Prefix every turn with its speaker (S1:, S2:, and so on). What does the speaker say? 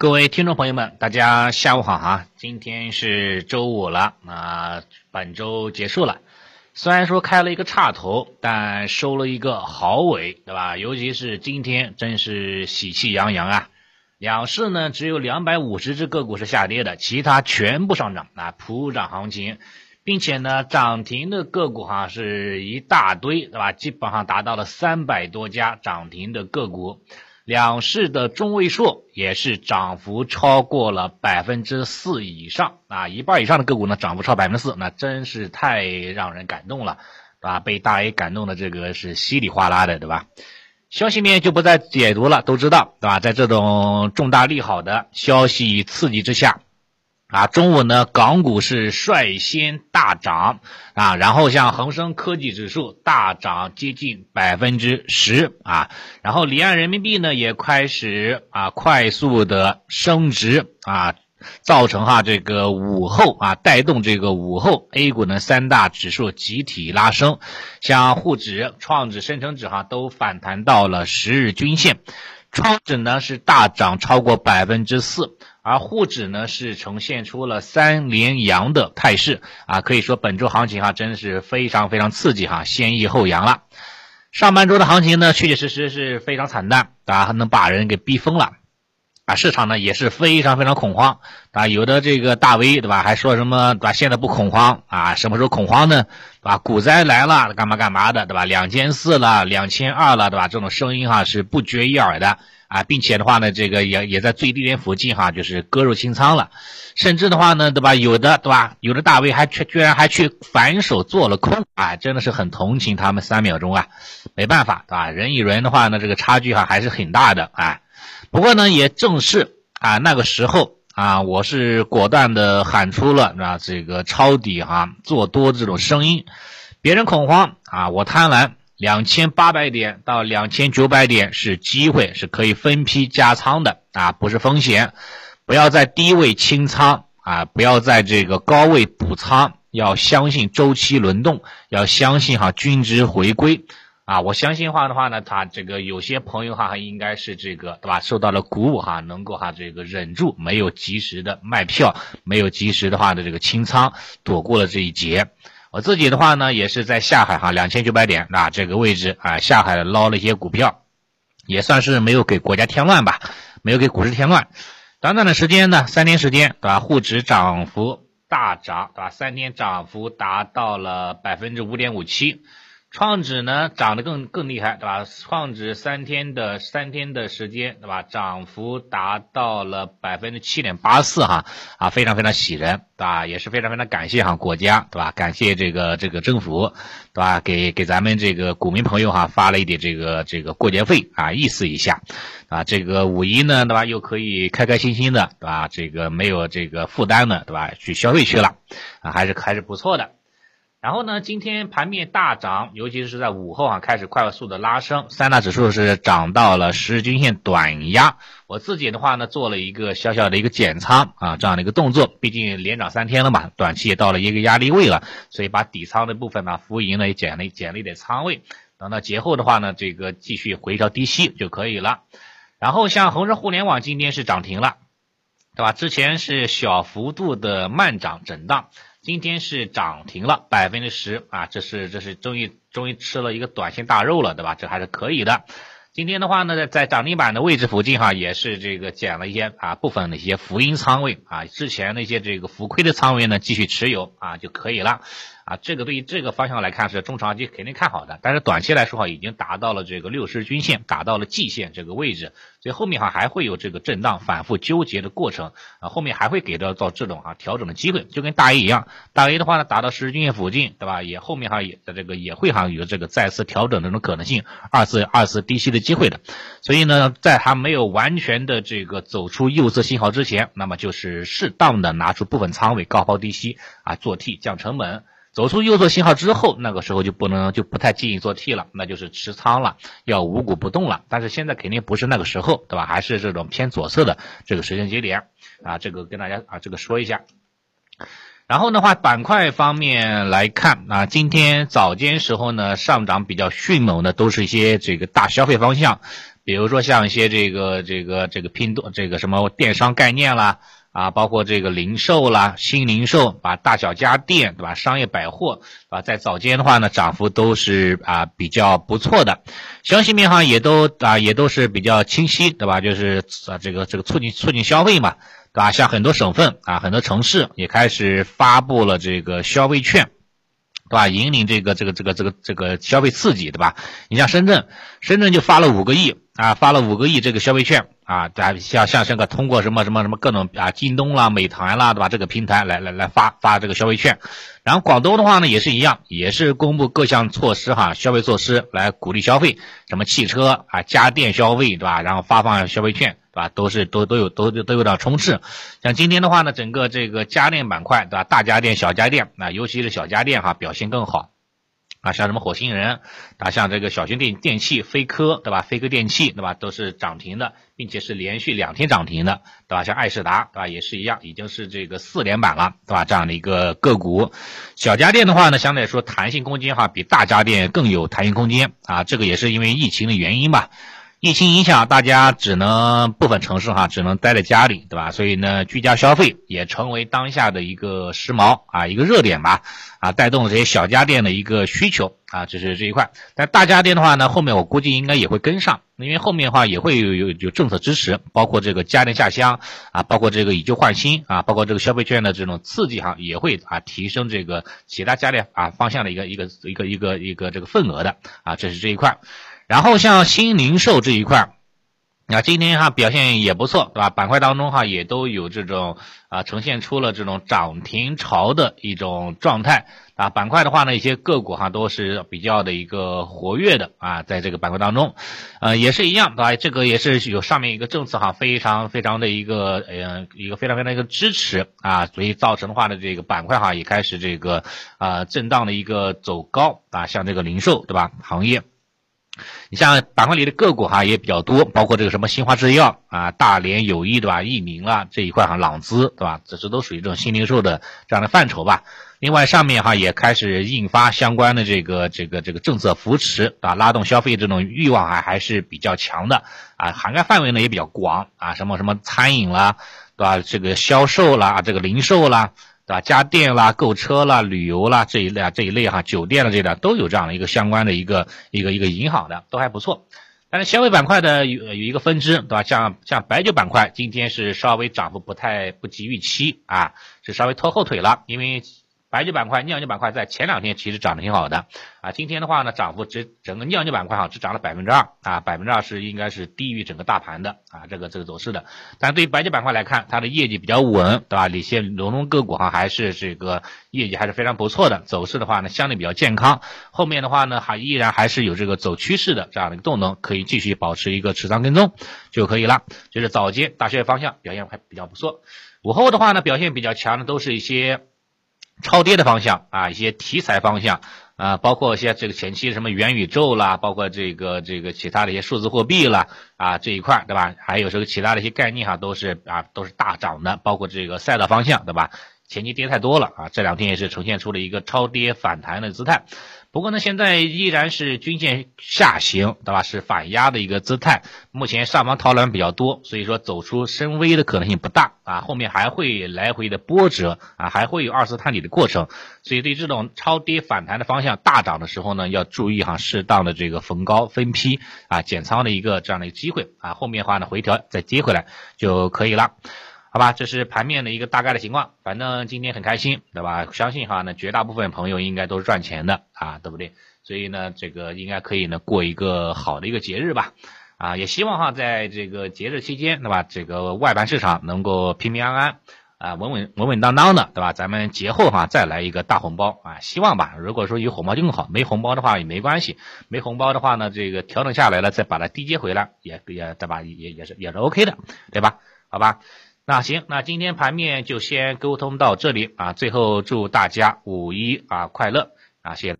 S1: 各位听众朋友们，大家下午好哈！今天是周五了，那本周结束了。虽然说开了一个叉头，但收了一个好尾，对吧？尤其是今天，真是喜气洋洋啊！两市呢，只有两百五十只个股是下跌的，其他全部上涨啊，普涨行情，并且呢，涨停的个股哈是一大堆，对吧？基本上达到了三百多家涨停的个股。两市的中位数也是涨幅超过了百分之四以上啊，一半以上的个股呢涨幅超百分之四，那真是太让人感动了，啊？被大 A 感动的这个是稀里哗啦的，对吧？消息面就不再解读了，都知道，对吧？在这种重大利好的消息刺激之下。啊，中午呢，港股是率先大涨啊，然后像恒生科技指数大涨接近百分之十啊，然后离岸人民币呢也开始啊快速的升值啊，造成哈这个午后啊带动这个午后 A 股呢三大指数集体拉升，像沪指、创指、深成指哈都反弹到了十日均线，创指呢是大涨超过百分之四。而沪指呢是呈现出了三连阳的态势啊，可以说本周行情哈真的是非常非常刺激哈，先抑后扬了。上半周的行情呢确确实实是非常惨淡，啊，还能把人给逼疯了啊，市场呢也是非常非常恐慌啊，有的这个大 V 对吧，还说什么对吧，现在不恐慌啊，什么时候恐慌呢？对吧？股灾来了干嘛干嘛的对吧？两千四了，两千二了对吧？这种声音哈是不绝于耳的。啊，并且的话呢，这个也也在最低点附近哈，就是割肉清仓了，甚至的话呢，对吧？有的对吧？有的大 V 还去居然还去反手做了空，啊，真的是很同情他们三秒钟啊，没办法对吧？人与人的话呢，这个差距哈还是很大的啊。不过呢，也正是啊那个时候啊，我是果断的喊出了啊这个抄底哈做多这种声音，别人恐慌啊，我贪婪。两千八百点到两千九百点是机会，是可以分批加仓的啊，不是风险。不要在低位清仓啊，不要在这个高位补仓，要相信周期轮动，要相信哈均值回归啊。我相信话的话呢，他这个有些朋友哈应该是这个对吧，受到了鼓舞哈，能够哈这个忍住，没有及时的卖票，没有及时的话的这个清仓，躲过了这一劫。我自己的话呢，也是在下海哈，两千九百点那这个位置啊下海捞了一些股票，也算是没有给国家添乱吧，没有给股市添乱。短短的时间呢，三天时间对吧？沪指涨幅大涨对吧？三天涨幅达到了百分之五点五七。创指呢涨得更更厉害，对吧？创指三天的三天的时间，对吧？涨幅达到了百分之七点八四，哈啊，非常非常喜人，对吧？也是非常非常感谢哈国家，对吧？感谢这个这个政府，对吧？给给咱们这个股民朋友哈发了一点这个这个过节费啊，意思一下啊，这个五一呢，对吧？又可以开开心心的，对吧？这个没有这个负担的，对吧？去消费去了啊，还是还是不错的。然后呢，今天盘面大涨，尤其是在午后啊，开始快速的拉升，三大指数是涨到了十日均线短压。我自己的话呢，做了一个小小的一个减仓啊，这样的一个动作，毕竟连涨三天了嘛，短期也到了一个压力位了，所以把底仓的部分呢，浮盈呢也减了减了一点仓位，等到节后的话呢，这个继续回调低吸就可以了。然后像恒生互联网今天是涨停了，对吧？之前是小幅度的慢涨震荡。今天是涨停了百分之十啊，这是这是终于终于吃了一个短线大肉了，对吧？这还是可以的。今天的话呢，在涨停板的位置附近哈，也是这个减了一些啊部分的一些浮盈仓位啊，之前那些这个浮亏的仓位呢，继续持有啊就可以了。啊，这个对于这个方向来看是中长期肯定看好的，但是短期来说哈，已经达到了这个六十均线，达到了季线这个位置，所以后面哈还会有这个震荡、反复纠结的过程啊，后面还会给到到这种啊调整的机会，就跟大 A 一样，大 A 的话呢达到十日均线附近，对吧？也后面哈也在这个也会哈有这个再次调整的这种可能性，二次二次低吸的机会的，所以呢，在它没有完全的这个走出右侧信号之前，那么就是适当的拿出部分仓位高抛低吸啊做 T 降成本。走出右侧信号之后，那个时候就不能就不太建议做 T 了，那就是持仓了，要五股不动了。但是现在肯定不是那个时候，对吧？还是这种偏左侧的这个时间节点啊，这个跟大家啊这个说一下。然后的话，板块方面来看啊，今天早间时候呢上涨比较迅猛的都是一些这个大消费方向。比如说像一些这个这个这个拼多这个什么电商概念啦。啊，包括这个零售啦，新零售，把大小家电，对吧？商业百货，啊，在早间的话呢，涨幅都是啊比较不错的，消息面哈也都啊也都是比较清晰，对吧？就是啊这个这个促进促进消费嘛，对吧？像很多省份啊，很多城市也开始发布了这个消费券。对吧？引领这个这个这个这个这个消费刺激，对吧？你像深圳，深圳就发了五个亿啊，发了五个亿这个消费券啊，像像像个通过什么什么什么各种啊，京东啦、美团啦，对吧？这个平台来来来发发这个消费券。然后广东的话呢，也是一样，也是公布各项措施哈，消费措施来鼓励消费，什么汽车啊、家电消费，对吧？然后发放消费券。对吧，都是都都有都都有点冲刺，像今天的话呢，整个这个家电板块，对吧？大家电、小家电，啊，尤其是小家电哈，表现更好。啊，像什么火星人，啊，像这个小型电电器、飞科，对吧？飞科电器，对吧？都是涨停的，并且是连续两天涨停的，对吧？像爱仕达，对吧？也是一样，已经是这个四连板了，对吧？这样的一个个股，小家电的话呢，相对来说弹性空间哈，比大家电更有弹性空间啊。这个也是因为疫情的原因吧。疫情影响，大家只能部分城市哈，只能待在家里，对吧？所以呢，居家消费也成为当下的一个时髦啊，一个热点吧，啊，带动了这些小家电的一个需求啊，这是这一块。但大家电的话呢，后面我估计应该也会跟上，因为后面的话也会有有有政策支持，包括这个家电下乡啊，包括这个以旧换新啊，包括这个消费券的这种刺激哈，也会啊提升这个其他家电啊方向的一个一个一个一个一个这个份额的啊，这是这一块。然后像新零售这一块，那今天哈表现也不错，对吧？板块当中哈也都有这种啊呈现出了这种涨停潮的一种状态啊。板块的话呢，一些个股哈都是比较的一个活跃的啊，在这个板块当中，呃也是一样，对吧？这个也是有上面一个政策哈，非常非常的一个呃一个非常非常的一个支持啊，所以造成的话呢，这个板块哈也开始这个啊震荡的一个走高啊，像这个零售对吧行业。你像板块里的个股哈也比较多，包括这个什么新华制药啊、大连友谊对吧、益民啦这一块哈、朗姿对吧，这这都属于这种新零售的这样的范畴吧。另外上面哈也开始印发相关的这个这个这个政策扶持啊，拉动消费这种欲望还还是比较强的啊，涵盖范围呢也比较广啊，什么什么餐饮啦对吧，这个销售啦、这个零售啦。对吧？家电啦、购车啦、旅游啦这一类啊这一类哈，酒店的这类都有这样的一个相关的一个一个一个银行的，都还不错。但是消费板块的有有一个分支，对吧？像像白酒板块，今天是稍微涨幅不太不及预期啊，是稍微拖后腿了，因为。白酒板块、酿酒板块在前两天其实涨得挺好的啊，今天的话呢，涨幅只整个酿酒板块哈只涨了百分之二啊，百分之二是应该是低于整个大盘的啊，这个这个走势的。但对于白酒板块来看，它的业绩比较稳，对吧？一些龙龙个股哈还是这个业绩还是非常不错的，走势的话呢相对比较健康。后面的话呢还依然还是有这个走趋势的这样的一个动能，可以继续保持一个持仓跟踪就可以了。就是早间大学方向表现还比较不错，午后的话呢表现比较强的都是一些。超跌的方向啊，一些题材方向啊，包括一些这个前期什么元宇宙啦，包括这个这个其他的一些数字货币啦啊这一块对吧？还有这个其他的一些概念哈，都是啊都是大涨的，包括这个赛道方向对吧？前期跌太多了啊，这两天也是呈现出了一个超跌反弹的姿态。不过呢，现在依然是均线下行，对吧？是反压的一个姿态。目前上方套牢比较多，所以说走出深 V 的可能性不大啊。后面还会来回的波折啊，还会有二次探底的过程。所以对这种超跌反弹的方向大涨的时候呢，要注意哈，适当的这个逢高分批啊减仓的一个这样的一个机会啊。后面的话呢，回调再接回来就可以了。好吧，这是盘面的一个大概的情况。反正今天很开心，对吧？相信哈，那绝大部分朋友应该都是赚钱的啊，对不对？所以呢，这个应该可以呢过一个好的一个节日吧。啊，也希望哈，在这个节日期间，对吧？这个外盘市场能够平平安安啊，稳稳稳稳当当的，对吧？咱们节后哈再来一个大红包啊，希望吧。如果说有红包就更好，没红包的话也没关系。没红包的话呢，这个调整下来了再把它低接回来，也也对吧？也也是也是 OK 的，对吧？好吧。那行，那今天盘面就先沟通到这里啊。最后祝大家五一啊快乐啊，谢谢。